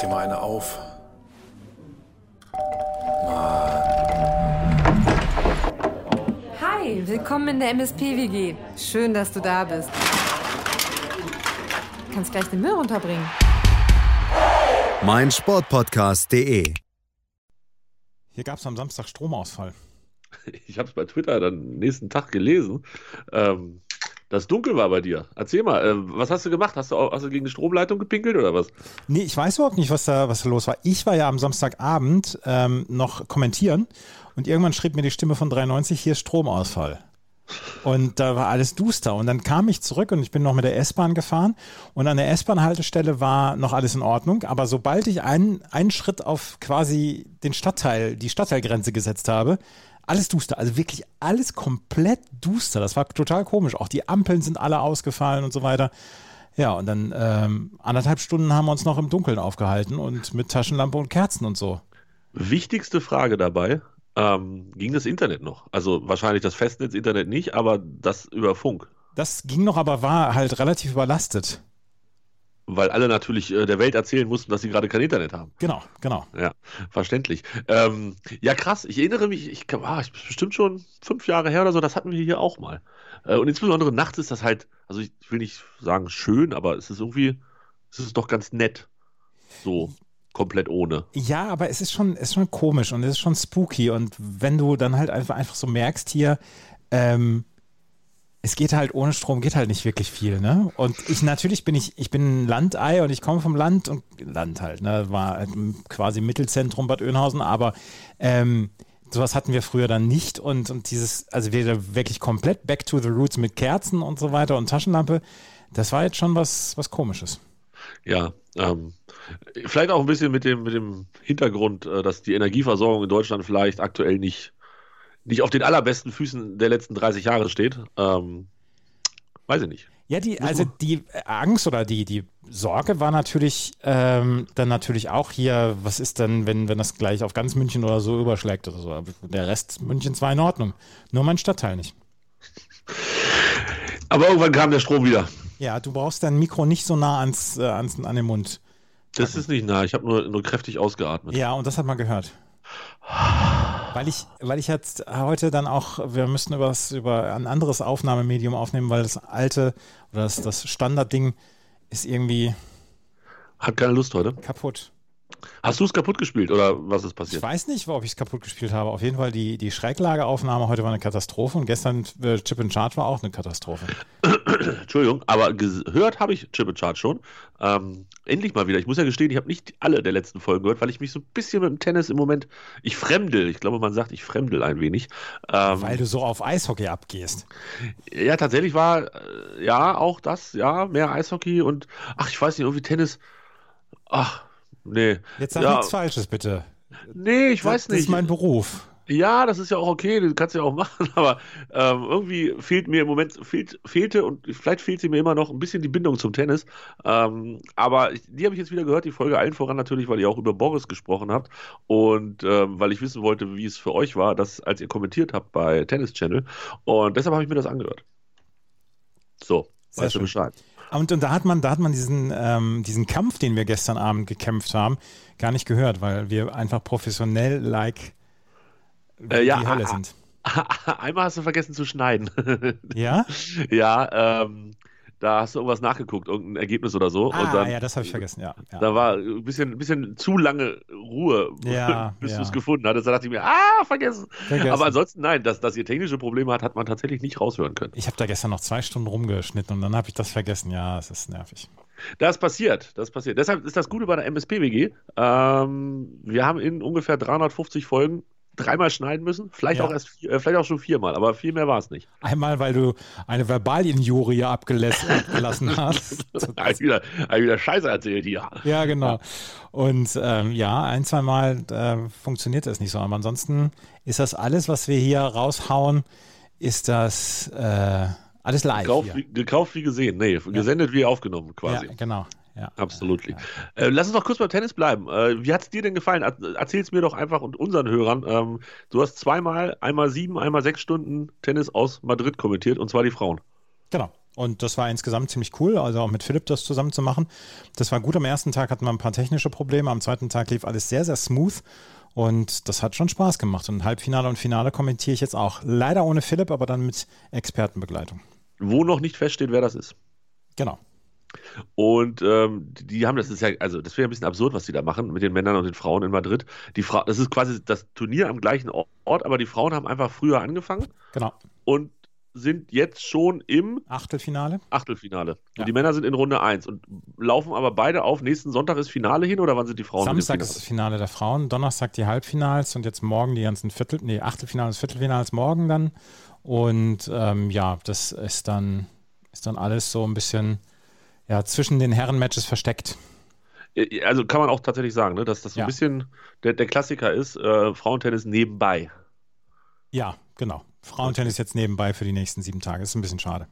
dir mal eine auf. Hi, willkommen in der MSP-WG. Schön, dass du da bist. Du kannst gleich den Müll runterbringen. mein Sportpodcast.de. Hier gab es am Samstag Stromausfall. Ich habe es bei Twitter dann nächsten Tag gelesen, ähm, dass dunkel war bei dir. Erzähl mal, äh, was hast du gemacht? Hast du, hast du gegen die Stromleitung gepinkelt oder was? Nee, ich weiß überhaupt nicht, was da, was da los war. Ich war ja am Samstagabend ähm, noch kommentieren und irgendwann schrieb mir die Stimme von 93, hier ist Stromausfall. Und da war alles duster. Und dann kam ich zurück und ich bin noch mit der S-Bahn gefahren. Und an der S-Bahn-Haltestelle war noch alles in Ordnung. Aber sobald ich einen, einen Schritt auf quasi den Stadtteil, die Stadtteilgrenze gesetzt habe, alles duster. Also wirklich alles komplett duster. Das war total komisch. Auch die Ampeln sind alle ausgefallen und so weiter. Ja, und dann ähm, anderthalb Stunden haben wir uns noch im Dunkeln aufgehalten und mit Taschenlampe und Kerzen und so. Wichtigste Frage dabei, ähm, ging das Internet noch? Also wahrscheinlich das Festnetz-Internet nicht, aber das über Funk. Das ging noch, aber war halt relativ überlastet. Weil alle natürlich äh, der Welt erzählen mussten, dass sie gerade kein Internet haben. Genau, genau. Ja, verständlich. Ähm, ja, krass. Ich erinnere mich, ich, ah, ich bestimmt schon fünf Jahre her oder so, das hatten wir hier auch mal. Äh, und insbesondere nachts ist das halt, also ich will nicht sagen schön, aber es ist irgendwie, es ist doch ganz nett. So komplett ohne. Ja, aber es ist schon, es ist schon komisch und es ist schon spooky. Und wenn du dann halt einfach, einfach so merkst hier, ähm, es geht halt ohne Strom geht halt nicht wirklich viel, ne? Und ich natürlich bin ich, ich bin ein Landei und ich komme vom Land und Land halt, ne? War halt quasi Mittelzentrum Bad Oeynhausen, aber ähm, sowas hatten wir früher dann nicht und, und dieses, also wir wirklich komplett back to the roots mit Kerzen und so weiter und Taschenlampe, das war jetzt schon was, was komisches. Ja, ähm, vielleicht auch ein bisschen mit dem, mit dem Hintergrund, äh, dass die Energieversorgung in Deutschland vielleicht aktuell nicht, nicht auf den allerbesten Füßen der letzten 30 Jahre steht. Ähm, weiß ich nicht. Ja, die, also die Angst oder die, die Sorge war natürlich ähm, dann natürlich auch hier, was ist denn, wenn, wenn das gleich auf ganz München oder so überschlägt oder so. Der Rest Münchens war in Ordnung. Nur mein Stadtteil nicht. Aber irgendwann kam der Strom wieder. Ja, du brauchst dein Mikro nicht so nah ans, äh, ans, an den Mund. Das ist nicht nah, ich habe nur, nur kräftig ausgeatmet. Ja, und das hat man gehört. Weil ich, weil ich jetzt heute dann auch, wir müssten über, über ein anderes Aufnahmemedium aufnehmen, weil das alte oder das, das Standardding ist irgendwie. Hat keine Lust heute. Kaputt. Hast du es kaputt gespielt oder was ist passiert? Ich weiß nicht, ob ich es kaputt gespielt habe. Auf jeden Fall die, die Schräglageaufnahme heute war eine Katastrophe und gestern äh, Chip and Charge war auch eine Katastrophe. Entschuldigung, aber gehört habe ich Chip and Charge schon. Ähm, endlich mal wieder. Ich muss ja gestehen, ich habe nicht alle der letzten Folgen gehört, weil ich mich so ein bisschen mit dem Tennis im Moment, ich fremdel. Ich glaube, man sagt, ich fremdel ein wenig. Ähm, weil du so auf Eishockey abgehst. Ja, tatsächlich war, äh, ja, auch das, ja, mehr Eishockey und, ach, ich weiß nicht, irgendwie Tennis, ach, nee. Jetzt sag ja. nichts Falsches, bitte. Nee, ich das, weiß nicht. Das ist mein Beruf. Ja, das ist ja auch okay, das kannst du ja auch machen, aber ähm, irgendwie fehlt mir im Moment, fehlt, fehlte und vielleicht fehlt sie mir immer noch ein bisschen die Bindung zum Tennis. Ähm, aber ich, die habe ich jetzt wieder gehört, die Folge allen voran natürlich, weil ihr auch über Boris gesprochen habt und ähm, weil ich wissen wollte, wie es für euch war, dass, als ihr kommentiert habt bei Tennis Channel. Und deshalb habe ich mir das angehört. So, Sehr weißt schön. du Bescheid. Und, und da hat man, da hat man diesen, ähm, diesen Kampf, den wir gestern Abend gekämpft haben, gar nicht gehört, weil wir einfach professionell like Äh, ja, die Hölle sind. Einmal hast du vergessen zu schneiden. Ja? ja, ähm, da hast du irgendwas nachgeguckt, irgendein Ergebnis oder so. Ah, dann, ja, das habe ich vergessen, ja. ja. Da war ein bisschen, ein bisschen zu lange Ruhe, Ja, bis ja. du es gefunden hattest. Da dachte ich mir, ah, vergessen. Vergessen. Aber ansonsten, nein, dass, dass ihr technische Probleme hat, hat man tatsächlich nicht raushören können. Ich habe da gestern noch zwei Stunden rumgeschnitten und dann habe ich das vergessen. Ja, es ist nervig. Das passiert, das passiert. Deshalb ist das Gute bei der MSP-WG. Ähm, wir haben in ungefähr 350 Folgen dreimal schneiden müssen. Vielleicht Ja. auch erst, vier- äh, vielleicht auch schon viermal, aber viel mehr war es nicht. Einmal, weil du eine Verbalinjurie abgelassen hast. Habe ich wieder, hab ich wieder Scheiße erzählt hier. Ja, genau. Und ähm, ja, ein, zwei Mal äh, funktioniert das nicht so. Aber ansonsten ist das alles, was wir hier raushauen, ist das äh, alles live. Gekauft, wie, gekauft wie gesehen. Nee, gesendet wie aufgenommen quasi. Ja, genau. Ja. Absolut. Äh, lass uns noch kurz beim Tennis bleiben. Äh, wie hat es dir denn gefallen? Erzähl es mir doch einfach und unseren Hörern. Ähm, du hast zweimal, einmal sieben, einmal sechs Stunden Tennis aus Madrid kommentiert und zwar die Frauen. Genau. Und das war insgesamt ziemlich cool, also auch mit Philipp das zusammen zu machen. Das war gut. Am ersten Tag hatten wir ein paar technische Probleme. Am zweiten Tag lief alles sehr, sehr smooth. Und das hat schon Spaß gemacht. Und Halbfinale und Finale kommentiere ich jetzt auch. Leider ohne Philipp, aber dann mit Expertenbegleitung. Wo noch nicht feststeht, wer das ist. Genau. Und ähm, die haben, das ist ja, also das wäre ein bisschen absurd, was die da machen mit den Männern und den Frauen in Madrid. Die Fra das ist quasi das Turnier am gleichen Ort, aber die Frauen haben einfach früher angefangen. Genau. Und sind jetzt schon im Achtelfinale. Achtelfinale. Ja. Und die Männer sind in Runde 1 und laufen aber beide auf. Nächsten Sonntag ist Finale hin oder wann sind die Frauen? Samstag ist das Finale der Frauen, Donnerstag die Halbfinals und jetzt morgen die ganzen Viertel, nee, Achtelfinals, Viertelfinals morgen dann. Und ähm, ja, das ist dann, ist dann alles so ein bisschen ja, zwischen den Herrenmatches versteckt. Finale? Also kann man auch tatsächlich sagen, ne, dass das so Ja. ein bisschen der, der Klassiker ist, äh, Frauentennis nebenbei. Ja, genau. Frauentennis jetzt nebenbei für die nächsten sieben Tage. Ist ein bisschen schade.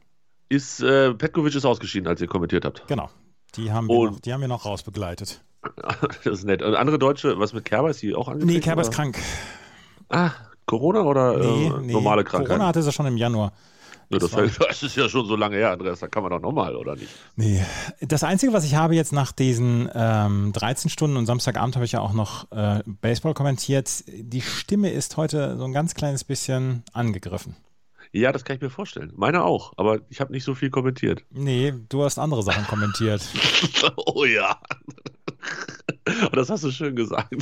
Ist, äh, Petkovic ist ausgeschieden, als ihr kommentiert habt. Genau. Die haben wir, Und- noch, die haben wir noch rausbegleitet. Das ist nett. Und andere Deutsche, was mit Kerber, ist die auch angetreten? Nee, Kerber ist krank. Ah, Corona oder Nee, äh, nee. normale Krankheit? Corona hatte sie schon im Januar. Ja, das, Das das ist ja schon so lange her, Andreas, da kann man doch nochmal, oder nicht? Nee. Das Einzige, was ich habe jetzt nach diesen ähm, 13 Stunden und Samstagabend habe ich ja auch noch äh, Baseball kommentiert. Die Stimme ist heute so ein ganz kleines bisschen angegriffen. Ja, das kann ich mir vorstellen. Meine auch, aber ich habe nicht so viel kommentiert. Nee, du hast andere Sachen kommentiert. oh ja. Und das hast du schön gesagt.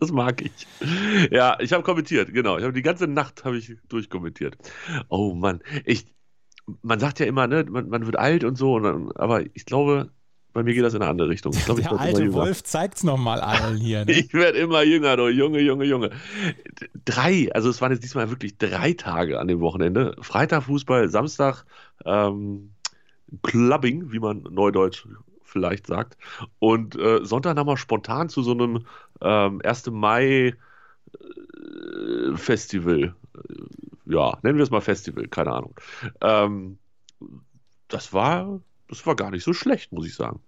Das mag ich. Ja, ich habe kommentiert, genau. Ich habe die ganze Nacht habe ich durchkommentiert. Oh Mann, ich, man sagt ja immer, ne, man, man wird alt und so, und dann, aber ich glaube, bei mir geht das in eine andere Richtung. Ich glaube, ich Der immer alte. Wolf zeigt's nochmal allen hier. Ne? Ich werde immer jünger, du Junge, Junge, Junge. Drei, also es waren jetzt diesmal wirklich drei Tage an dem Wochenende. Freitag Fußball, Samstag ähm, Clubbing, wie man neudeutsch vielleicht sagt. Und äh, Sonntag nochmal spontan zu so einem ähm, 1. Mai äh, Festival. Ja, nennen wir es mal Festival, keine Ahnung. Ähm, das war, das war gar nicht so schlecht, muss ich sagen.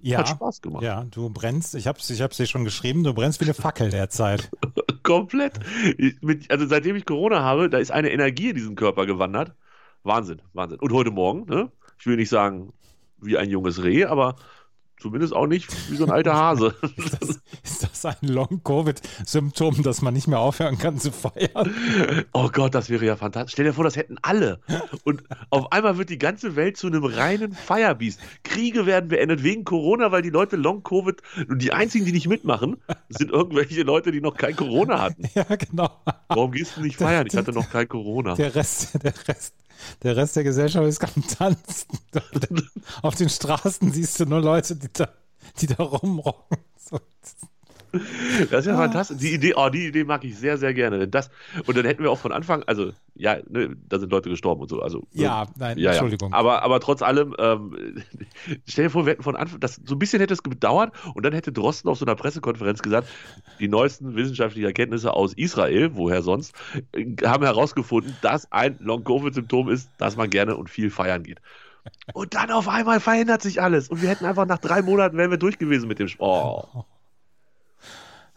Ja, Hat Spaß gemacht. ja, du brennst, ich hab's, ich hab's dir schon geschrieben, du brennst wie eine Fackel derzeit. Komplett. Ich, mit, also seitdem ich Corona habe, da ist eine Energie in diesen Körper gewandert. Wahnsinn, Wahnsinn. Und heute Morgen, ne? Ich will nicht sagen wie ein junges Reh, aber zumindest auch nicht wie so ein alter Hase. Ist das, ist das ein Long-Covid-Symptom, dass man nicht mehr aufhören kann zu feiern? Oh Gott, das wäre ja fantastisch. Stell dir vor, das hätten alle. Und auf einmal wird die ganze Welt zu einem reinen Firebeast. Kriege werden beendet wegen Corona, weil die Leute Long-Covid und die einzigen, die nicht mitmachen, sind irgendwelche Leute, die noch kein Corona hatten. Ja, genau. Warum gehst du nicht feiern? Ich hatte noch kein Corona. Der Rest, der Rest, der Rest der Gesellschaft ist am Tanzen. Auf den Straßen siehst du nur Leute, die da, die da rumrocken. So. Das ist ja fantastisch. Die Idee, oh, die Idee mag ich sehr, sehr gerne. Denn das, und dann hätten wir auch von Anfang, also, ja, ne, da sind Leute gestorben und so. Also, Ja, nein, ja, Entschuldigung. Ja. Aber, aber trotz allem, ähm, stell dir vor, wir hätten von Anfang, das, so ein bisschen hätte es gedauert und dann hätte Drosten auf so einer Pressekonferenz gesagt, die neuesten wissenschaftlichen Erkenntnisse aus Israel, woher sonst, äh, haben herausgefunden, dass ein Long-Covid-Symptom ist, dass man gerne und viel feiern geht. Und dann auf einmal verändert sich alles. Und wir hätten einfach nach drei Monaten wären wir durch gewesen mit dem Sport. Oh.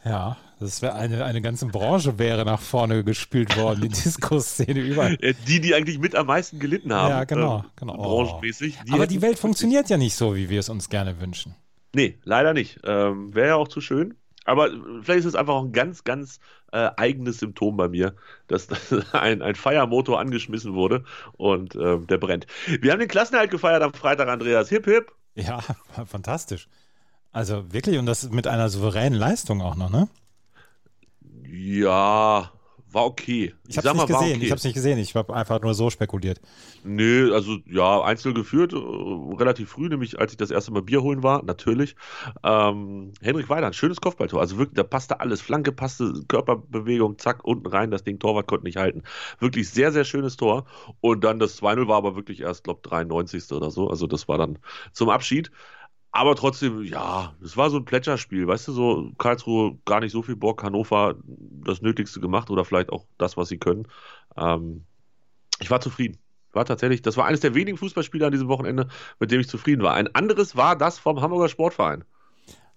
Ja, das wäre eine, eine ganze Branche wäre nach vorne gespült worden, die Disco-Szene überall. Äh, Die, die eigentlich mit am meisten gelitten haben. Ja, genau, ähm, genau. Branchenmäßig. Aber hätten- die Welt funktioniert ja nicht so, wie wir es uns gerne wünschen. Nee, leider nicht. Ähm, Wäre ja auch zu schön. Aber vielleicht ist es einfach auch ein ganz, ganz äh, eigenes Symptom bei mir, dass ein, ein Feiermotor angeschmissen wurde und ähm, der brennt. Wir haben den Klassenerhalt gefeiert am Freitag, Andreas. Hip, hip. Ja, fantastisch. Also wirklich, und das mit einer souveränen Leistung auch noch, ne? Ja, war okay. Ich habe sag es nicht gesehen, okay. ich habe es nicht gesehen, ich habe einfach nur so spekuliert. Nö, also ja, einzeln geführt, äh, relativ früh, nämlich als ich das erste Mal Bier holen war, natürlich. Ähm, Henrik Weiland, schönes Kopfballtor. Also wirklich, da passte alles. Flanke passte, Körperbewegung, zack, unten rein, das Ding, Torwart konnte nicht halten. Wirklich sehr, sehr schönes Tor. Und dann das 2-0 war aber wirklich erst, glaube 93. oder so. Also das war dann zum Abschied. Aber trotzdem, ja, es war so ein Plätscherspiel, weißt du, so Karlsruhe gar nicht so viel Bock, Hannover das Nötigste gemacht oder vielleicht auch das, was sie können. Ähm, ich war zufrieden. War tatsächlich, das war eines der wenigen Fußballspiele an diesem Wochenende, mit dem ich zufrieden war. Ein anderes war das vom Hamburger Sportverein.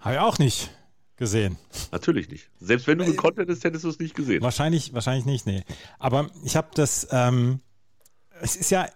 Habe ich auch nicht gesehen. Natürlich nicht. Selbst wenn du gekonnt hättest, hättest du es nicht gesehen. Wahrscheinlich, wahrscheinlich nicht, nee. Aber ich habe das, ähm, es ist ja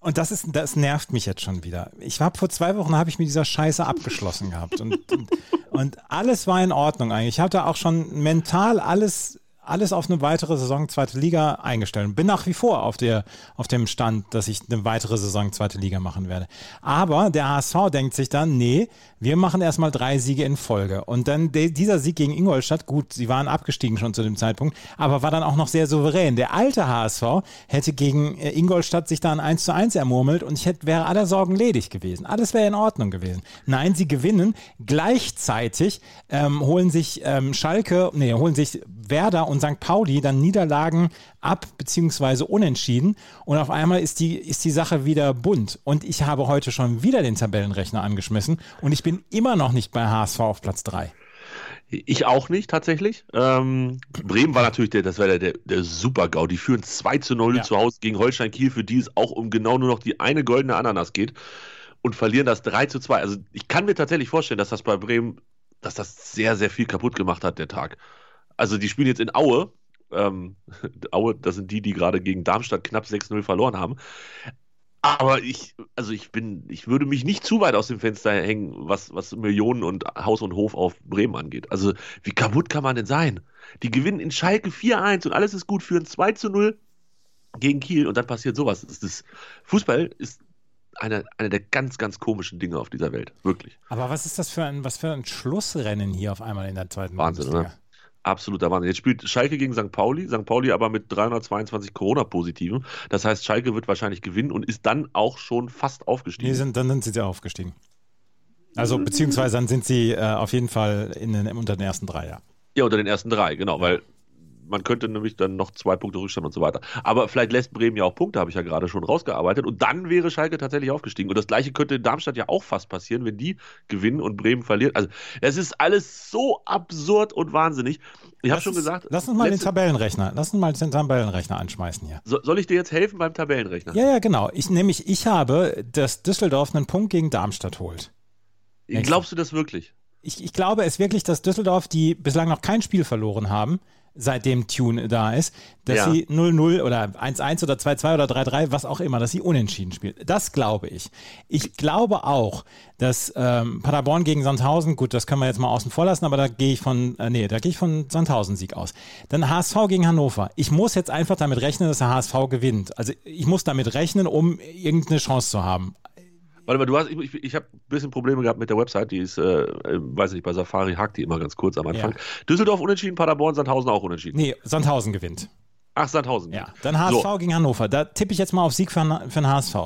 Und das ist, das nervt mich jetzt schon wieder. Ich habe vor zwei Wochen habe ich mit dieser Scheiße abgeschlossen gehabt und, und, und alles war in Ordnung eigentlich. Ich hatte auch schon mental alles alles auf eine weitere Saison zweite Liga eingestellt. Bin nach wie vor auf, der, auf dem Stand, dass ich eine weitere Saison zweite Liga machen werde. Aber der HSV denkt sich dann, nee, wir machen erstmal drei Siege in Folge. Und dann de, dieser Sieg gegen Ingolstadt, gut, sie waren abgestiegen schon zu dem Zeitpunkt, aber war dann auch noch sehr souverän. Der alte HSV hätte gegen äh, Ingolstadt sich da ein 1 zu 1 ermurmelt und ich hätte, wäre aller Sorgen ledig gewesen. Alles wäre in Ordnung gewesen. Nein, sie gewinnen. Gleichzeitig ähm, holen sich ähm, Schalke, nee, holen sich Werder und St. Pauli dann Niederlagen ab, beziehungsweise unentschieden. Und auf einmal ist die, ist die Sache wieder bunt. Und ich habe heute schon wieder den Tabellenrechner angeschmissen und ich bin immer noch nicht bei HSV auf Platz 3. Ich auch nicht, tatsächlich. Ähm, Bremen war natürlich der, das war der, der, der Super-GAU. Die führen 2 zu 0 ja. zu Hause gegen Holstein Kiel, für die es auch um genau nur noch die eine goldene Ananas geht und verlieren das 3 zu 2. Also ich kann mir tatsächlich vorstellen, dass das bei Bremen, dass das sehr, sehr viel kaputt gemacht hat, der Tag. Also die spielen jetzt in Aue. Ähm, Aue, das sind die, die gerade gegen Darmstadt knapp 6-0 verloren haben. Aber ich, also ich bin, ich würde mich nicht zu weit aus dem Fenster hängen, was, was Millionen und Haus und Hof auf Bremen angeht. Also, wie kaputt kann man denn sein? Die gewinnen in Schalke 4-1 und alles ist gut, führen 2 0 gegen Kiel und dann passiert sowas. Das ist, Fußball ist eine, eine der ganz, ganz komischen Dinge auf dieser Welt. Wirklich. Aber was ist das für ein, was für ein Schlussrennen hier auf einmal in der zweiten Wahnsinn, Bundesliga? Oder? Absoluter Wahnsinn. Jetzt spielt Schalke gegen St. Pauli, St. Pauli aber mit 322 Corona-Positiven. Das heißt, Schalke wird wahrscheinlich gewinnen und ist dann auch schon fast aufgestiegen. Nee, sind, dann sind sie aufgestiegen. Also beziehungsweise dann sind sie äh, auf jeden Fall in den, unter den ersten drei, ja. Ja, unter den ersten drei, genau, weil man könnte nämlich dann noch zwei Punkte Rückstand und so weiter. Aber vielleicht lässt Bremen ja auch Punkte, habe ich ja gerade schon rausgearbeitet. Und dann wäre Schalke tatsächlich aufgestiegen. Und das gleiche könnte in Darmstadt ja auch fast passieren, wenn die gewinnen und Bremen verliert. Also es ist alles so absurd und wahnsinnig. Ich habe schon gesagt. Lass uns mal den Tabellenrechner. Lass uns mal den Tabellenrechner anschmeißen hier. So, soll ich dir jetzt helfen beim Tabellenrechner? Ja, ja, genau. Ich nämlich, ich habe, dass Düsseldorf einen Punkt gegen Darmstadt holt. Glaubst du das wirklich? Ich, ich glaube es wirklich, dass Düsseldorf, die bislang noch kein Spiel verloren haben, seitdem Tune da ist, dass ja. sie 0-0 oder 1-1 oder 2-2 oder 3-3, was auch immer, dass sie unentschieden spielt. Das glaube ich. Ich glaube auch, dass ähm, Paderborn gegen Sandhausen, gut, das können wir jetzt mal außen vor lassen, aber da gehe ich von, äh, nee, da gehe ich von Sandhausen-Sieg aus. Dann HSV gegen Hannover. Ich muss jetzt einfach damit rechnen, dass der HSV gewinnt. Also ich muss damit rechnen, um irgendeine Chance zu haben. Warte mal, du hast, ich, ich, habe ein bisschen Probleme gehabt mit der Website, die ist, äh, äh, weiß nicht, bei Safari hakt die immer ganz kurz am Anfang. Ja. Düsseldorf unentschieden, Paderborn, Sandhausen auch unentschieden. Nee, Sandhausen gewinnt. Ach, Sandhausen. Ja, dann HSV so. gegen Hannover. Da tippe ich jetzt mal auf Sieg für, für den HSV.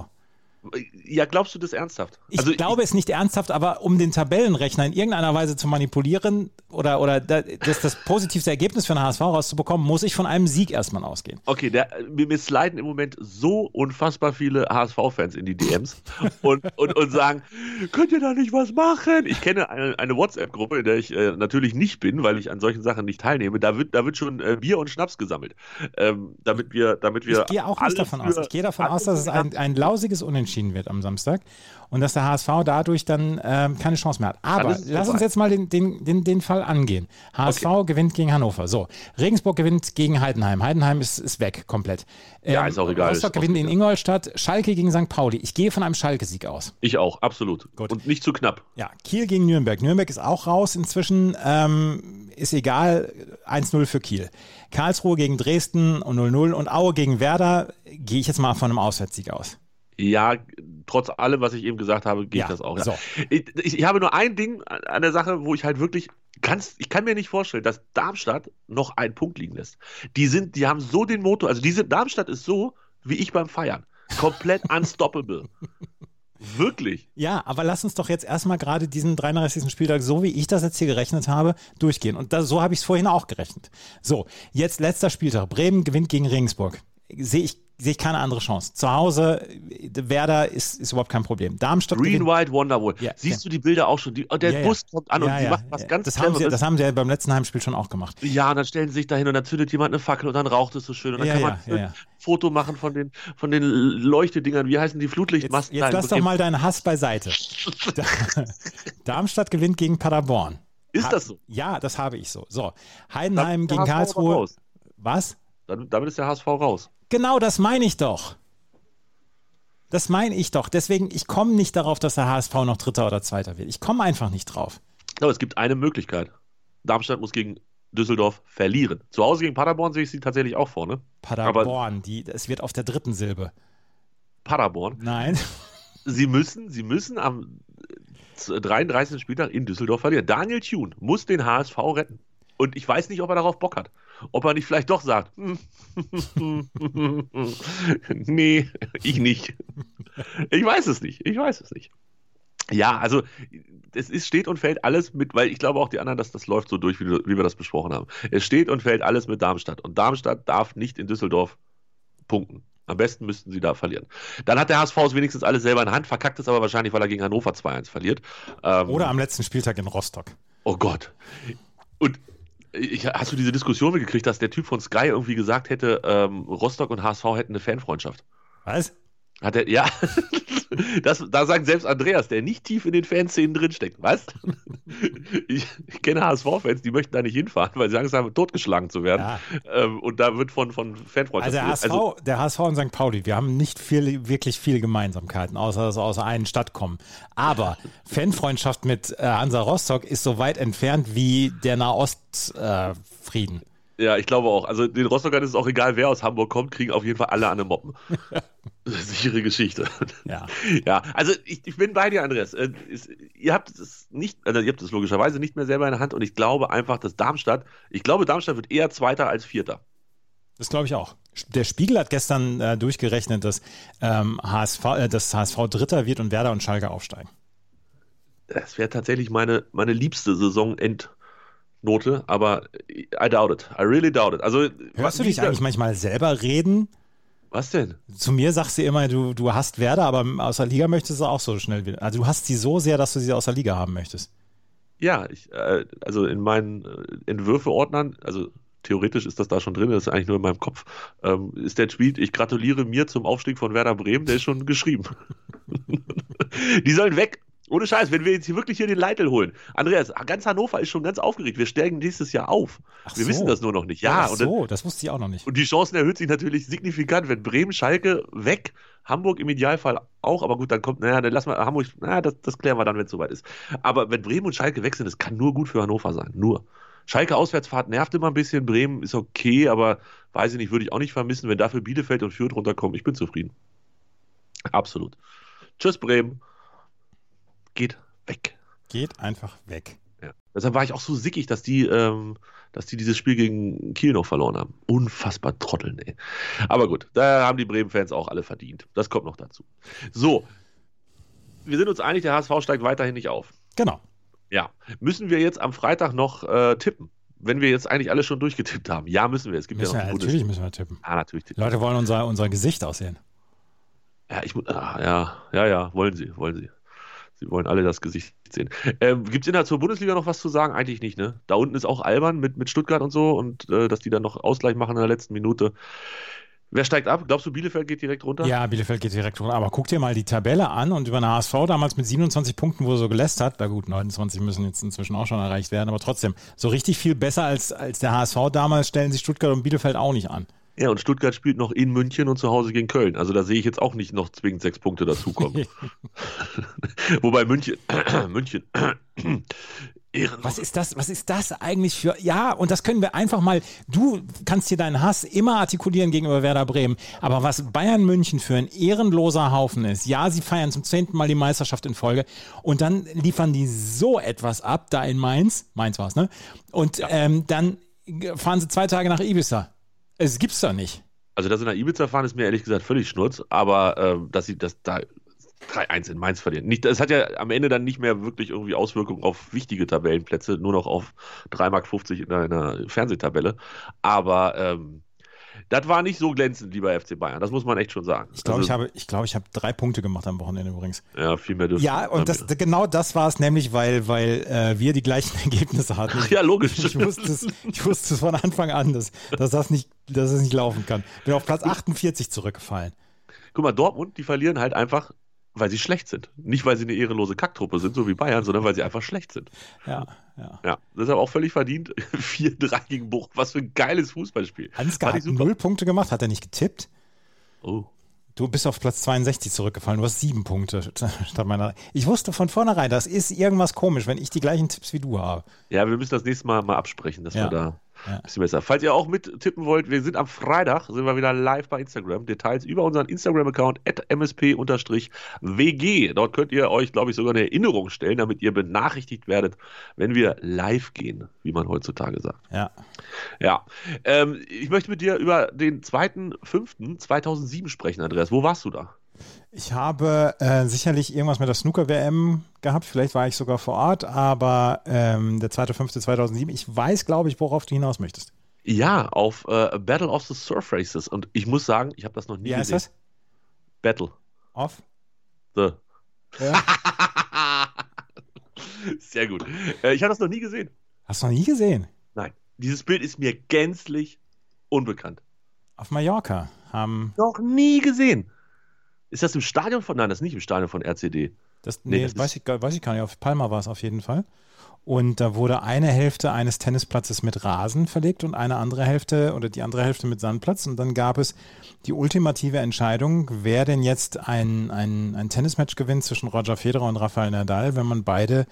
Ja, glaubst du das ernsthaft? Ich also, glaube ich, es nicht ernsthaft, aber um den Tabellenrechner in irgendeiner Weise zu manipulieren oder, oder das, das positivste Ergebnis für den HSV rauszubekommen, muss ich von einem Sieg erstmal ausgehen. Okay, der, mir sliden im Moment so unfassbar viele HSV-Fans in die DMs und, und, und sagen, könnt ihr da nicht was machen? Ich kenne eine, eine WhatsApp-Gruppe, in der ich äh, natürlich nicht bin, weil ich an solchen Sachen nicht teilnehme. Da wird, da wird schon äh, Bier und Schnaps gesammelt, ähm, damit wir, damit wir. Ich gehe auch nicht davon aus. Ich gehe davon aus, dass es ein, ein lausiges Unentschieden entschieden wird am Samstag und dass der HSV dadurch dann ähm, keine Chance mehr hat. Aber lass uns jetzt mal den, den, den, den Fall angehen. HSV okay. gewinnt gegen Hannover. So, Regensburg gewinnt gegen Heidenheim. Heidenheim ist, ist weg komplett. Ähm, ja, ist auch egal. Rostock gewinnt in Ingolstadt. Schalke gegen St. Pauli. Ich gehe von einem Schalke-Sieg aus. Ich auch, absolut. Gut. Und nicht zu knapp. Ja, Kiel gegen Nürnberg. Nürnberg ist auch raus inzwischen. Ähm, ist egal. 1-0 für Kiel. Karlsruhe gegen Dresden und 0-0 und Aue gegen Werder gehe ich jetzt mal von einem Auswärtssieg aus. Ja, trotz allem, was ich eben gesagt habe, geht ja, das auch. Ja. So. Ich, ich, ich, habe nur ein Ding an der Sache, wo ich halt wirklich ganz, ich kann mir nicht vorstellen, dass Darmstadt noch einen Punkt liegen lässt. Die sind, die haben so den Motor, also diese Darmstadt ist so wie ich beim Feiern, komplett unstoppable. Wirklich. Ja, aber lass uns doch jetzt erstmal gerade diesen 33. Spieltag, so wie ich das jetzt hier gerechnet habe, durchgehen. Und das, so habe ich es vorhin auch gerechnet. So, jetzt letzter Spieltag. Bremen gewinnt gegen Regensburg. Sehe ich sehe ich keine andere Chance. Zu Hause, Werder ist, ist überhaupt kein Problem. Darmstadt. Green, gewinnt. White, Wonderwall. Ja, Siehst ja. du die Bilder auch schon? Die, oh, der ja, Bus kommt an und die macht was ganz das haben, sie, das haben sie ja beim letzten Heimspiel schon auch gemacht. Ja, und dann stellen sie sich dahin und dann zündet jemand eine Fackel und dann raucht es so schön. Und dann kann man ein Foto machen von den, von den Leuchtedingern. Wie heißen die Flutlichtmasten? Jetzt, jetzt lass doch mal deinen Hass beiseite. Darmstadt gewinnt gegen Paderborn. Ist das so? Ja, das habe ich so. So, Heidenheim gegen Karlsruhe. Was? Damit ist der HSV raus. Genau das meine ich doch. Das meine ich doch. Deswegen, ich komme nicht darauf, dass der HSV noch Dritter oder Zweiter wird. Ich komme einfach nicht drauf. Aber es gibt eine Möglichkeit. Darmstadt muss gegen Düsseldorf verlieren. Zu Hause gegen Paderborn sehe ich sie tatsächlich auch vorne. Paderborn, die, es wird auf der dritten Silbe. Paderborn. Nein. Sie müssen, sie müssen am 33. Spieltag in Düsseldorf verlieren. Daniel Thune muss den HSV retten. Und ich weiß nicht, ob er darauf Bock hat. Ob er nicht vielleicht doch sagt, nee, ich nicht. Ich weiß es nicht. Ich weiß es nicht. Ja, also es ist, steht und fällt alles mit, weil ich glaube auch die anderen, dass das läuft so durch, wie, wie wir das besprochen haben. Es steht und fällt alles mit Darmstadt. Und Darmstadt darf nicht in Düsseldorf punkten. Am besten müssten sie da verlieren. Dann hat der HSV es wenigstens alles selber in Hand, verkackt es aber wahrscheinlich, weil er gegen Hannover 2-1 verliert. Ähm, Oder am letzten Spieltag in Rostock. Oh Gott. Und ich, hast du diese Diskussion mitgekriegt, dass der Typ von Sky irgendwie gesagt hätte, ähm, Rostock und HSV hätten eine Fanfreundschaft? Was? Hat er, ja, das, da sagt selbst Andreas, der nicht tief in den Fanszenen drinsteckt. Was? Ich, ich kenne HSV-Fans, die möchten da nicht hinfahren, weil sie Angst haben, totgeschlagen zu werden. Ja. Ähm, und da wird von, von Fanfreundschaft. Also der, HSV, also der HSV und St. Pauli, wir haben nicht viel, wirklich viele Gemeinsamkeiten, außer dass wir aus einer Stadt kommen. Aber Fanfreundschaft mit äh, Hansa Rostock ist so weit entfernt wie der Nahostfrieden. Äh, ja, ich glaube auch. Also den Rostockern ist es auch egal, wer aus Hamburg kommt, kriegen auf jeden Fall alle an den Moppen. Sichere Geschichte. Ja. Ja, also ich, ich bin bei dir, Andreas. Äh, ist, ihr habt es nicht, also ihr habt es logischerweise nicht mehr selber in der Hand und ich glaube einfach, dass Darmstadt, ich glaube, Darmstadt wird eher Zweiter als Vierter. Das glaube ich auch. Der Spiegel hat gestern äh, durchgerechnet, dass, ähm, HSV, äh, dass HSV Dritter wird und Werder und Schalke aufsteigen. Das wäre tatsächlich meine, meine liebste Saisonendnote, aber I doubt it. I really doubt it. Also, Hörst du dich eigentlich manchmal selber reden? Was denn? Zu mir sagst du immer, du, du hast Werder, aber aus der Liga möchtest du auch so schnell wieder. Also du hast sie so sehr, dass du sie aus der Liga haben möchtest. Ja, ich, äh, also in meinen äh, Entwürfeordnern, also theoretisch ist das da schon drin, das ist eigentlich nur in meinem Kopf, ähm, ist der Tweet, ich gratuliere mir zum Aufstieg von Werder Bremen, der ist schon geschrieben. Die sollen weg. Ohne Scheiß, wenn wir jetzt hier wirklich hier den Leitl holen. Andreas, ganz Hannover ist schon ganz aufgeregt. Wir steigen nächstes Jahr auf. Ach wir so. wissen das nur noch nicht. Ja, Ach so, dann, das wusste ich auch noch nicht. Und die Chancen erhöht sich natürlich signifikant, wenn Bremen, Schalke weg, Hamburg im Idealfall auch, aber gut, dann kommt, naja, dann lassen wir Hamburg, naja, das, das klären wir dann, wenn es soweit ist. Aber wenn Bremen und Schalke weg sind, das kann nur gut für Hannover sein. Nur. Schalke Auswärtsfahrt nervt immer ein bisschen, Bremen ist okay, aber weiß ich nicht, würde ich auch nicht vermissen, wenn dafür Bielefeld und Fürth runterkommen. Ich bin zufrieden. Absolut. Tschüss, Bremen. Geht weg. Geht einfach weg. Ja. Deshalb war ich auch so sickig, dass die, ähm, dass die dieses Spiel gegen Kiel noch verloren haben. Unfassbar Trotteln, ey. Aber gut, da haben die Bremen-Fans auch alle verdient. Das kommt noch dazu. So. Wir sind uns einig, der HSV steigt weiterhin nicht auf. Genau. Ja. Müssen wir jetzt am Freitag noch äh, tippen? Wenn wir jetzt eigentlich alle schon durchgetippt haben. Ja, müssen wir. Es gibt müssen ja noch wir, Natürlich müssen wir tippen. Ah, natürlich. Die Leute wollen unser, unser Gesicht aussehen. Ja, ich. Ah, ja, ja, ja, wollen sie, wollen sie. Sie wollen alle das Gesicht sehen. Ähm, Gibt es innerhalb zur Bundesliga noch was zu sagen? Eigentlich nicht, ne? Da unten ist auch albern mit, mit Stuttgart und so und äh, dass die dann noch Ausgleich machen in der letzten Minute. Wer steigt ab? Glaubst du, Bielefeld geht direkt runter? Ja, Bielefeld geht direkt runter. Aber guck dir mal die Tabelle an und über eine HSV damals mit 27 Punkten, wo er so gelässt hat, na gut, 29 müssen jetzt inzwischen auch schon erreicht werden, aber trotzdem, so richtig viel besser als, als der HSV damals stellen sich Stuttgart und Bielefeld auch nicht an. Ja, und Stuttgart spielt noch in München und zu Hause gegen Köln. Also da sehe ich jetzt auch nicht noch zwingend sechs Punkte dazukommen. Wobei München, München, Was ist das? Was ist das eigentlich für? Ja, und das können wir einfach mal. Du kannst hier deinen Hass immer artikulieren gegenüber Werder Bremen. Aber was Bayern München für ein ehrenloser Haufen ist. Ja, sie feiern zum zehnten Mal die Meisterschaft in Folge und dann liefern die so etwas ab da in Mainz. Mainz war es, ne? Und ja. ähm, dann fahren sie zwei Tage nach Ibiza. Es gibt's da nicht. Also, dass sie nach Ibiza fahren, ist mir ehrlich gesagt völlig schnurz. Aber äh, dass sie das da 3-1 in Mainz verlieren. Nicht, das hat ja am Ende dann nicht mehr wirklich irgendwie Auswirkungen auf wichtige Tabellenplätze, nur noch auf 3,50 Mark in einer Fernsehtabelle. Aber ähm, das war nicht so glänzend, lieber FC Bayern. Das muss man echt schon sagen. Ich glaube, also, ich habe, ich, glaub, ich habe drei Punkte gemacht am Wochenende übrigens. Ja, viel mehr dürfen. Ja, und das, genau das war es nämlich, weil, weil äh, wir die gleichen Ergebnisse hatten. Ach, ja, logisch. Ich wusste es, ich wusste es von Anfang an, dass, dass das nicht, dass es nicht laufen kann. Bin auf Platz 48 zurückgefallen. Guck mal, Dortmund, die verlieren halt einfach weil sie schlecht sind. Nicht, weil sie eine ehrenlose Kacktruppe sind, so wie Bayern, sondern weil sie einfach schlecht sind. Ja, ja. Ja, deshalb auch völlig verdient. 4-3 gegen Buch. Was für ein geiles Fußballspiel. Ansgar hat null Punkte gemacht. Hat er nicht getippt? Oh. Du bist auf Platz 62 zurückgefallen. Du hast sieben Punkte statt meiner. Ich wusste von vornherein, das ist irgendwas komisch, wenn ich die gleichen Tipps wie du habe. Ja, wir müssen das nächste Mal mal absprechen, dass ja. wir da ja. Bisschen besser. Falls ihr auch mittippen wollt, wir sind am Freitag, sind wir wieder live bei Instagram. Details über unseren Instagram-Account msp-wg. Dort könnt ihr euch, glaube ich, sogar eine Erinnerung stellen, damit ihr benachrichtigt werdet, wenn wir live gehen, wie man heutzutage sagt. Ja. Ja. Ähm, ich möchte mit dir über den 2.5.2007 sprechen, Andreas. Wo warst du da? Ich habe äh, sicherlich irgendwas mit der Snooker-WM gehabt. Vielleicht war ich sogar vor Ort, aber ähm, der 2.5.2007. Ich weiß, glaube ich, worauf du hinaus möchtest. Ja, auf äh, Battle of the Surf Races. Und ich muss sagen, ich habe das noch nie Wie gesehen. heißt das? Battle. Of? The. Ja. Sehr gut. Äh, ich habe das noch nie gesehen. Hast du noch nie gesehen? Nein. Dieses Bild ist mir gänzlich unbekannt. Auf Mallorca haben. Noch nie gesehen. Ist das im Stadion von, nein, das ist nicht im Stadion von RCD. Das, nee, nee das weiß, ich, weiß ich gar nicht. Auf Palma war es auf jeden Fall. Und da wurde eine Hälfte eines Tennisplatzes mit Rasen verlegt und eine andere Hälfte oder die andere Hälfte mit Sandplatz. Und dann gab es die ultimative Entscheidung, wer denn jetzt ein, ein, ein Tennismatch gewinnt zwischen Roger Federer und Rafael Nadal, wenn man beide,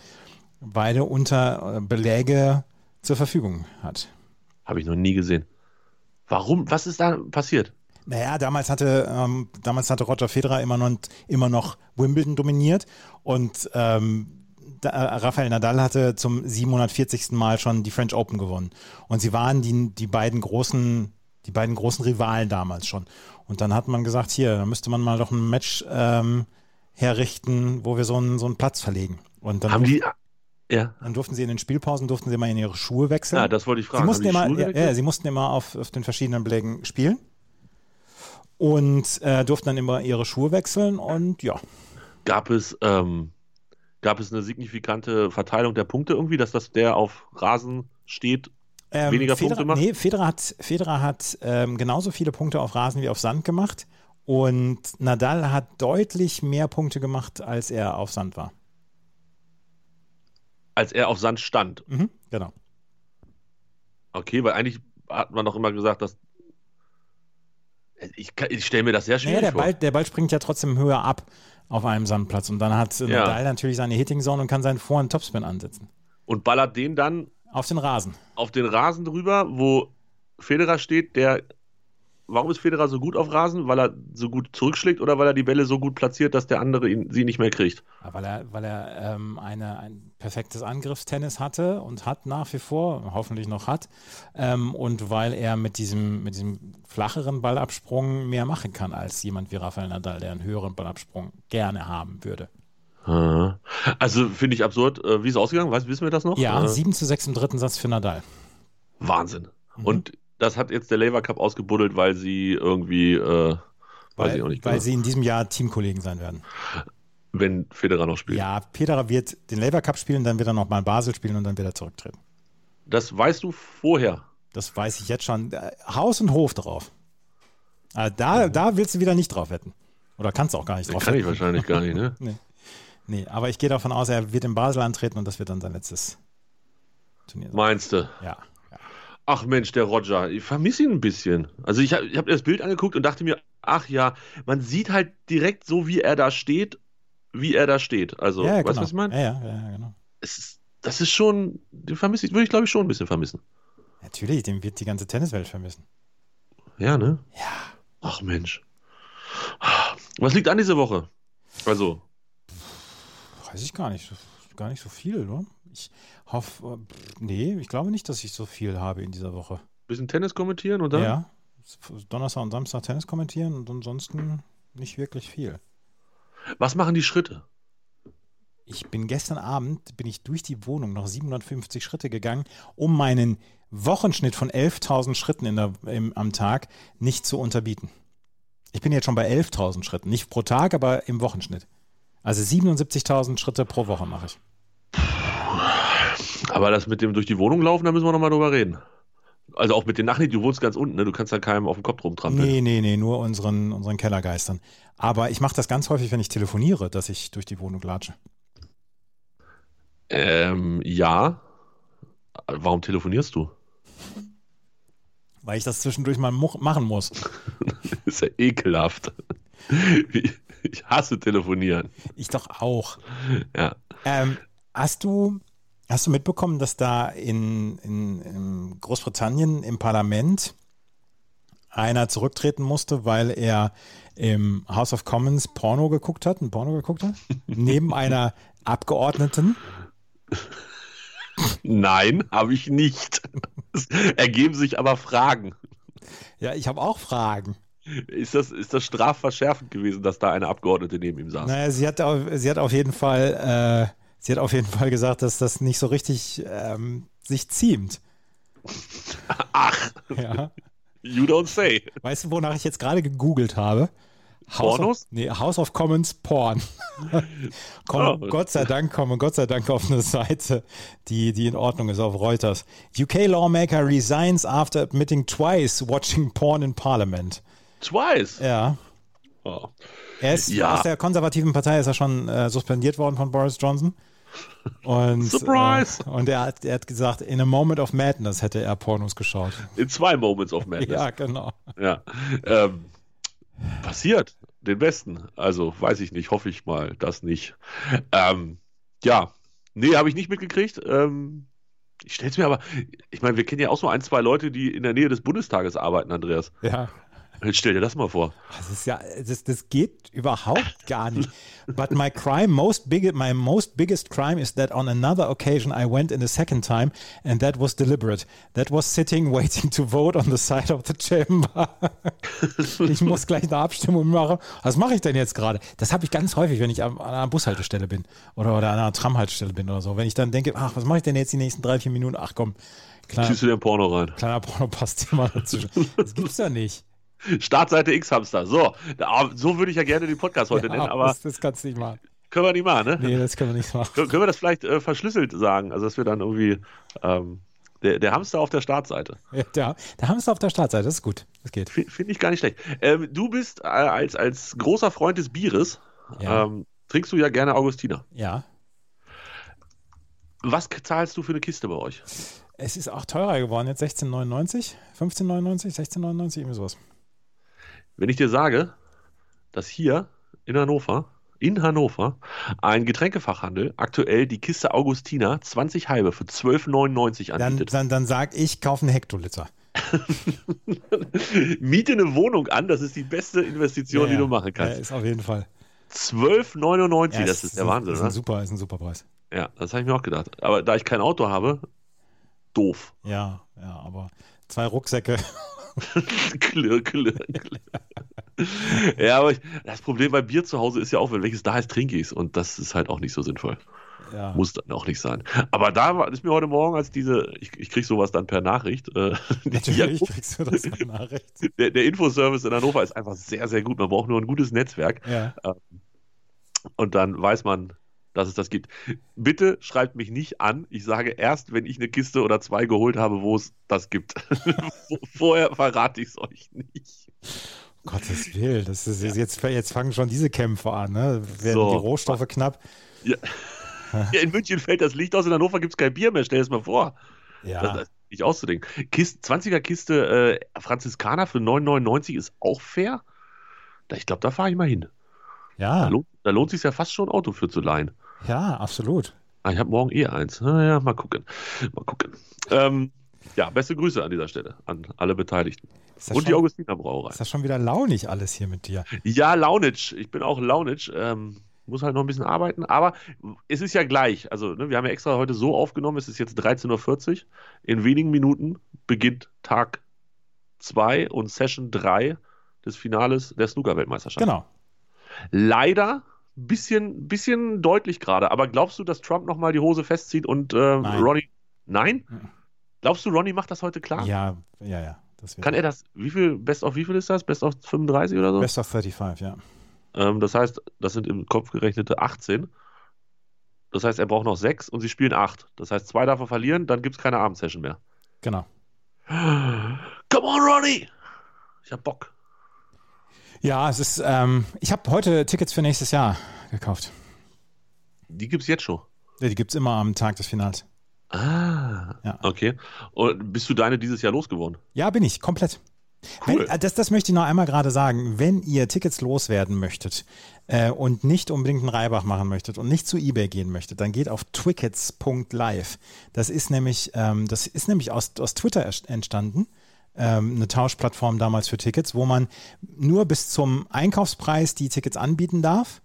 beide unter äh, Beläge zur Verfügung hat. Habe ich noch nie gesehen. Warum? Was ist da passiert? Naja, damals hatte, ähm, damals hatte Roger Federer immer noch, immer noch Wimbledon dominiert und ähm, äh, Rafael Nadal hatte zum 740. Mal schon die French Open gewonnen. Und sie waren die, die beiden großen, die beiden großen Rivalen damals schon. Und dann hat man gesagt, hier, da müsste man mal doch ein Match ähm, herrichten, wo wir so einen, so einen Platz verlegen. Und dann haben die, ja. Dann durften sie in den Spielpausen durften sie mal in ihre Schuhe wechseln. Ja, das wollte ich fragen. Sie mussten, immer, ja, ja, sie mussten immer auf, auf den verschiedenen Belägen spielen und äh, durften dann immer ihre Schuhe wechseln und ja. Gab es, ähm, gab es eine signifikante Verteilung der Punkte irgendwie, dass das der auf Rasen steht, ähm, weniger Federer, Punkte macht? Nee, Federer hat, Federer hat ähm, genauso viele Punkte auf Rasen wie auf Sand gemacht und Nadal hat deutlich mehr Punkte gemacht, als er auf Sand war. Als er auf Sand stand? Mhm, genau. Okay, weil eigentlich hat man doch immer gesagt, dass ich, ich stelle mir das sehr schwierig naja, der vor. Ball, der Ball springt ja trotzdem höher ab auf einem Sandplatz und dann hat ja. Nadal natürlich seine Hitting Zone und kann seinen Vor- und Topspin ansetzen. Und ballert den dann auf den Rasen. Auf den Rasen drüber, wo Federer steht, der warum ist Federer so gut auf Rasen? Weil er so gut zurückschlägt oder weil er die Bälle so gut platziert, dass der andere ihn, sie nicht mehr kriegt? weil er, weil er ähm, eine, ein perfektes Angriffstennis hatte und hat nach wie vor, hoffentlich noch hat, ähm, und weil er mit diesem, mit diesem flacheren Ballabsprung mehr machen kann als jemand wie Rafael Nadal, der einen höheren Ballabsprung gerne haben würde. Also finde ich absurd. Äh, wie ist es ausgegangen? Weiß, wissen wir das noch? Ja, äh, 7 zu 6 im dritten Satz für Nadal. Wahnsinn. Mhm. Und das hat jetzt der Labour Cup ausgebuddelt, weil sie irgendwie, äh, weil, ich auch nicht. Weil genau. sie in diesem Jahr Teamkollegen sein werden. Wenn Federer noch spielt. Ja, Federer wird den Labour Cup spielen, dann wird er nochmal Basel spielen und dann wird er zurücktreten. Das weißt du vorher. Das weiß ich jetzt schon. Äh, Haus und Hof drauf. Also da, mhm. da willst du wieder nicht drauf wetten. Oder kannst du auch gar nicht drauf Kann wetten. ich wahrscheinlich gar nicht, ne? nee. nee, aber ich gehe davon aus, er wird in Basel antreten und das wird dann sein letztes Turnier sein. Meinst du? Ja. Ach Mensch, der Roger, ich vermisse ihn ein bisschen. Also ich habe hab das Bild angeguckt und dachte mir, ach ja, man sieht halt direkt so, wie er da steht, wie er da steht. Also, ja, ja, weißt du, genau. was ich meine? Ja, ja, ja, genau. Ist, das ist schon, den vermisse ich, würde ich glaube ich schon ein bisschen vermissen. Natürlich, den wird die ganze Tenniswelt vermissen. Ja, ne? Ja. Ach Mensch. Was liegt an diese Woche? Also. Weiß ich gar nicht. Gar nicht so viel, oder? Ich hoffe, nee, ich glaube nicht, dass ich so viel habe in dieser Woche. Bisschen Tennis kommentieren oder? Ja, Donnerstag und Samstag Tennis kommentieren und ansonsten nicht wirklich viel. Was machen die Schritte? Ich bin gestern Abend, bin ich durch die Wohnung noch 750 Schritte gegangen, um meinen Wochenschnitt von 11.000 Schritten in der, im, am Tag nicht zu unterbieten. Ich bin jetzt schon bei 11.000 Schritten, nicht pro Tag, aber im Wochenschnitt. Also 77.000 Schritte pro Woche mache ich. Aber das mit dem durch die Wohnung laufen, da müssen wir nochmal drüber reden. Also auch mit den Nachrichten, du wohnst ganz unten, ne? du kannst da keinem auf den Kopf rumtrampeln. Nee, nee, nee, nur unseren, unseren Kellergeistern. Aber ich mache das ganz häufig, wenn ich telefoniere, dass ich durch die Wohnung latsche. Ähm, ja. Warum telefonierst du? Weil ich das zwischendurch mal machen muss. ist ja ekelhaft. Ich hasse telefonieren. Ich doch auch. Ja. Ähm, hast du hast du mitbekommen, dass da in, in, in Großbritannien im Parlament einer zurücktreten musste, weil er im House of Commons Porno geguckt hat, ein Porno geguckt hat, neben einer Abgeordneten. Nein, habe ich nicht. Es ergeben sich aber Fragen. Ja, ich habe auch Fragen. Ist das, ist das strafverschärfend gewesen, dass da eine Abgeordnete neben ihm saß? Naja, sie hat auf, sie hat auf jeden Fall, äh, sie hat auf jeden Fall gesagt, dass das nicht so richtig ähm, sich ziemt. Ach, Ja. you don't say. Weißt du, wonach ich jetzt gerade gegoogelt habe? House Pornos? Of, nee, House of Commons Porn. kommen, Oh. Gott sei Dank kommen Gott sei Dank auf eine Seite, die, die in Ordnung ist, auf Reuters. UK lawmaker resigns after admitting twice watching porn in Parliament. Twice. Ja. Oh. Er ist Ja. aus der konservativen Partei ist er schon äh, suspendiert worden von Boris Johnson. Und, Surprise! Äh, und er hat, er hat gesagt, in a moment of madness hätte er Pornos geschaut. In zwei Moments of Madness. Ja, genau. Ja. Ähm, passiert. Den besten. Also, weiß ich nicht. Hoffe ich mal, das nicht. Ähm, ja. Nee, habe ich nicht mitgekriegt. Ähm, ich stelle es mir aber, ich meine, wir kennen ja auch so ein, zwei Leute, die in der Nähe des Bundestages arbeiten, Andreas. Ja. Jetzt stell dir das mal vor. Das ist ja, das, das geht überhaupt gar nicht. But my crime, most big, my most biggest crime is that on another occasion I went in a second time and that was deliberate. That was sitting, waiting to vote on the side of the chamber. ich muss gleich eine Abstimmung machen. Was mache ich denn jetzt gerade? Das habe ich ganz häufig, wenn ich an einer Bushaltestelle bin oder, oder an einer Tramhaltestelle bin oder so. Wenn ich dann denke, ach, was mache ich denn jetzt die nächsten drei, vier Minuten? Ach komm, kleiner, Ziehst du dir ein Porno rein? kleiner Porno passt immer dazwischen. Das gibt's ja nicht. Startseite X-Hamster. So, da, so würde ich ja gerne den Podcast heute ja, nennen, aber das, das kannst du nicht machen. können wir nicht machen, ne? Nee, das können wir nicht machen. Können können wir das vielleicht äh, verschlüsselt sagen? Also, dass wir dann irgendwie ähm, der, der Hamster auf der Startseite. Ja, da haben sie auf der Startseite, das ist gut. Das geht. Finde find ich gar nicht schlecht. Ähm, du bist äh, als, als großer Freund des Bieres, Ja. ähm, trinkst du ja gerne Augustiner. Ja. Was zahlst du für eine Kiste bei euch? Es ist auch teurer geworden, jetzt 16,99, 15,99, 16,99, irgendwie sowas. Wenn ich dir sage, dass hier in Hannover, in Hannover, ein Getränkefachhandel aktuell die Kiste Augustiner 20 halbe für 12,99 Dann, anbietet. dann, dann sag ich, kauf einen Hektoliter. Miete eine Wohnung an, das ist die beste Investition, die Ja, du machen Ja, kannst. ist auf jeden Fall. 12,99, Ja, das ist der ein- Wahnsinn, ist ein oder? super, ist ein super Preis. Ja, das habe ich mir auch gedacht. Aber da ich kein Auto habe, doof. Ja, ja, aber zwei Rucksäcke. klirr, klirr, klirr. ja, aber ich, das Problem bei Bier zu Hause ist ja auch, wenn welches da ist, trinke ich es. Und das ist halt auch nicht so sinnvoll. Ja. Muss dann auch nicht sein. Aber da war, ist mir heute Morgen, als diese, ich, ich kriege sowas dann per Nachricht. Äh, Natürlich kriegst du das per Nachricht. der, der Infoservice in Hannover ist einfach sehr, sehr gut. Man braucht nur ein gutes Netzwerk. Ja. Und dann weiß man, dass es das gibt. Bitte schreibt mich nicht an. Ich sage erst, wenn ich eine Kiste oder zwei geholt habe, wo es das gibt. Vorher verrate ich es euch nicht. Gottes Willen, das ist jetzt, jetzt fangen schon diese Kämpfe an, ne? Werden So. die Rohstoffe knapp. Ja. ja, in München fällt das Licht aus, in Hannover gibt es kein Bier mehr. Stell es mal vor. Ja. Das ist nicht auszudenken. Kist, 20er Kiste äh, Franziskaner für 9,99 ist auch fair. Da, ich glaube, da fahre ich mal hin. Da ja, lohnt, da lohnt sich ja fast schon ein Auto für zu leihen. ja, absolut. Ah, ich habe morgen eh eins. Naja, mal gucken. Mal gucken. Ähm, ja, beste Grüße an dieser Stelle an alle Beteiligten. Und die schon, Augustiner Brauerei. ist das schon wieder launig alles hier mit dir? Ja, Launitsch. Ich bin auch Launitsch. Ähm, muss halt noch ein bisschen arbeiten, aber es ist ja gleich. Also, ne, wir haben ja extra heute so aufgenommen, es ist jetzt 13.40 Uhr. In wenigen Minuten beginnt Tag 2 und Session 3 des Finales der Snooker-Weltmeisterschaft. Genau. Leider bisschen, bisschen deutlich gerade, aber glaubst du, dass Trump nochmal die Hose festzieht und äh, Nein. Ronnie. Nein? Mhm. Glaubst du, Ronnie macht das heute klar? Ja, ja, ja. Kann er das? Wie viel, Best of wie viel ist das? Best of 35 oder so? Best of 35, ja. Ähm, das heißt, das sind im Kopf gerechnete 18. Das heißt, er braucht noch 6 und sie spielen 8. Das heißt, zwei darf er verlieren, dann gibt es keine Abendsession mehr. Genau. Come on, Ronnie! Ich hab Bock. Ja, es ist, ähm, ich habe heute Tickets für nächstes Jahr gekauft. Die gibt's jetzt schon. Ja, Die gibt es immer am Tag des Finals. Ah, Ja. okay. Und bist du deine dieses Jahr losgeworden? Ja, bin ich, komplett. Cool. Wenn, das, das möchte ich noch einmal gerade sagen. Wenn ihr Tickets loswerden möchtet äh, und nicht unbedingt einen Reibach machen möchtet und nicht zu eBay gehen möchtet, dann geht auf twickets.live. Das ist nämlich, ähm, das ist nämlich aus, aus Twitter entstanden. Ähm, eine Tauschplattform damals für Tickets, wo man nur bis zum Einkaufspreis die Tickets anbieten darf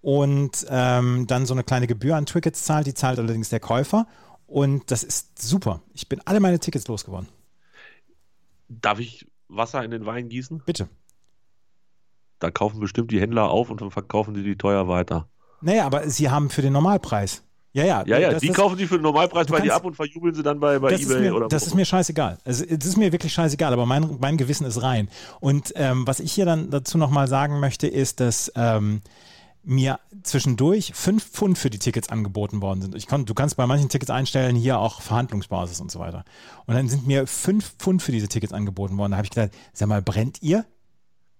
und ähm, dann so eine kleine Gebühr an Tickets zahlt. Die zahlt allerdings der Käufer. Und das ist super. Ich bin alle meine Tickets losgeworden. Darf ich Wasser in den Wein gießen? Bitte. Da kaufen bestimmt die Händler auf und dann verkaufen die die teuer weiter. Naja, aber sie haben für den Normalpreis. Ja, ja. Ja, ja, das, die das, kaufen die für den Normalpreis bei dir ab und verjubeln sie dann bei, bei eBay mir, oder Das wo- ist mir scheißegal. Also, das ist mir wirklich scheißegal, aber mein, mein Gewissen ist rein. Und ähm, was ich hier dann dazu nochmal sagen möchte, ist, dass ähm, mir zwischendurch fünf Pfund für die Tickets angeboten worden sind. Ich kon, du kannst bei manchen Tickets einstellen, hier auch Verhandlungsbasis und so weiter. Und dann sind mir fünf Pfund für diese Tickets angeboten worden. Da habe ich gedacht, sag mal, brennt ihr?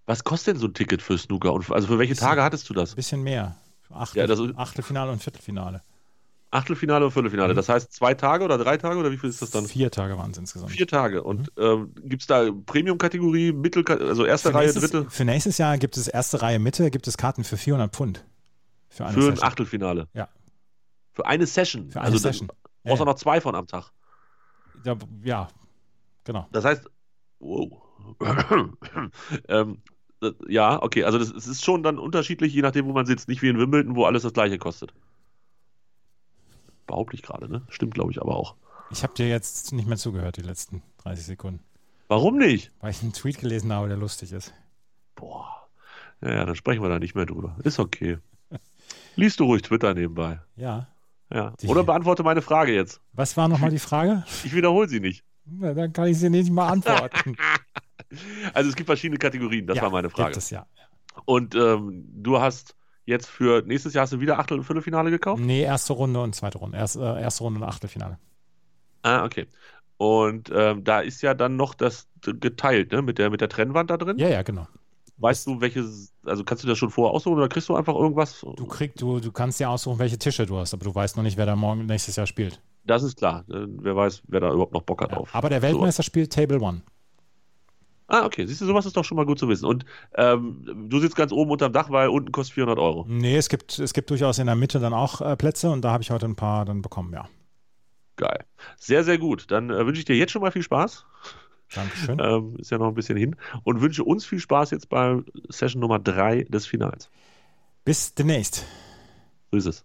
Was kostet denn so ein Ticket für Snooker? Und also für welche Tage hattest du das? Ein bisschen mehr. Achtel, Ja, das Achtelfinale und Viertelfinale. Achtelfinale und Viertelfinale. Mhm. Das heißt zwei Tage oder drei Tage oder wie viel ist das dann? Vier Tage waren es insgesamt. Vier Tage. Und ähm, gibt es da Premium-Kategorie, Mittel, also erste Mhm. Für Reihe, nächstes, dritte? für nächstes Jahr gibt es erste Reihe Mitte, gibt es Karten für 400 Pfund. Für eine Für ein. Achtelfinale. Ja. Für eine Session. Für eine also Session. Da brauchst du Ja, noch zwei von am Tag. ja. ja, genau. Das heißt, wow. ähm, das- ja, okay, also das, es ist schon dann unterschiedlich, je nachdem, wo man sitzt. Nicht wie in Wimbledon, wo alles das gleiche kostet. Behaupte ich gerade, ne? Stimmt, glaube ich, aber auch. Ich habe dir jetzt nicht mehr zugehört, die letzten 30 Sekunden, Warum nicht? weil ich einen Tweet gelesen habe, der lustig ist. Boah. Ja, ja, dann sprechen wir da nicht mehr drüber. Ist okay. Liest du ruhig Twitter nebenbei. Ja. Ja. Die- Oder beantworte meine Frage jetzt. Was war nochmal die Frage? Ich wiederhole sie nicht. Na, Dann kann ich sie nicht mal antworten. Also es gibt verschiedene Kategorien, das ja, war meine Frage. Gibt es, ja. Und ähm, du hast jetzt für nächstes Jahr hast du wieder Achtel- und Viertelfinale gekauft? Nee, erste Runde und zweite Runde. Erst, äh, erste Runde und Achtelfinale. Ah, okay. Und ähm, da ist ja dann noch das geteilt, ne? Mit der, mit der Trennwand da drin. Ja, ja, genau. Weißt du, welches, also kannst du das schon vorher aussuchen oder kriegst du einfach irgendwas? Du kriegst, du, du kannst dir aussuchen, welche Tische du hast, aber du weißt noch nicht, wer da morgen nächstes Jahr spielt. Das ist klar. Äh, Wer weiß, wer da überhaupt noch Bock hat Ja. drauf. Aber der Weltmeister spielt Table One. Ah, okay. Siehst du, sowas ist doch schon mal gut zu wissen. Und ähm, du sitzt ganz oben unterm Dach, weil unten kostet 400 Euro. Nee, es gibt, es gibt durchaus in der Mitte dann auch äh, Plätze und da habe ich heute ein paar dann bekommen, ja. Geil. Sehr, sehr gut. Dann äh, wünsche ich dir jetzt schon mal viel Spaß. Dankeschön. Ähm, ist ja noch ein bisschen hin. Und wünsche uns viel Spaß jetzt bei Session Nummer 3 des Finals. Bis demnächst. So ist es.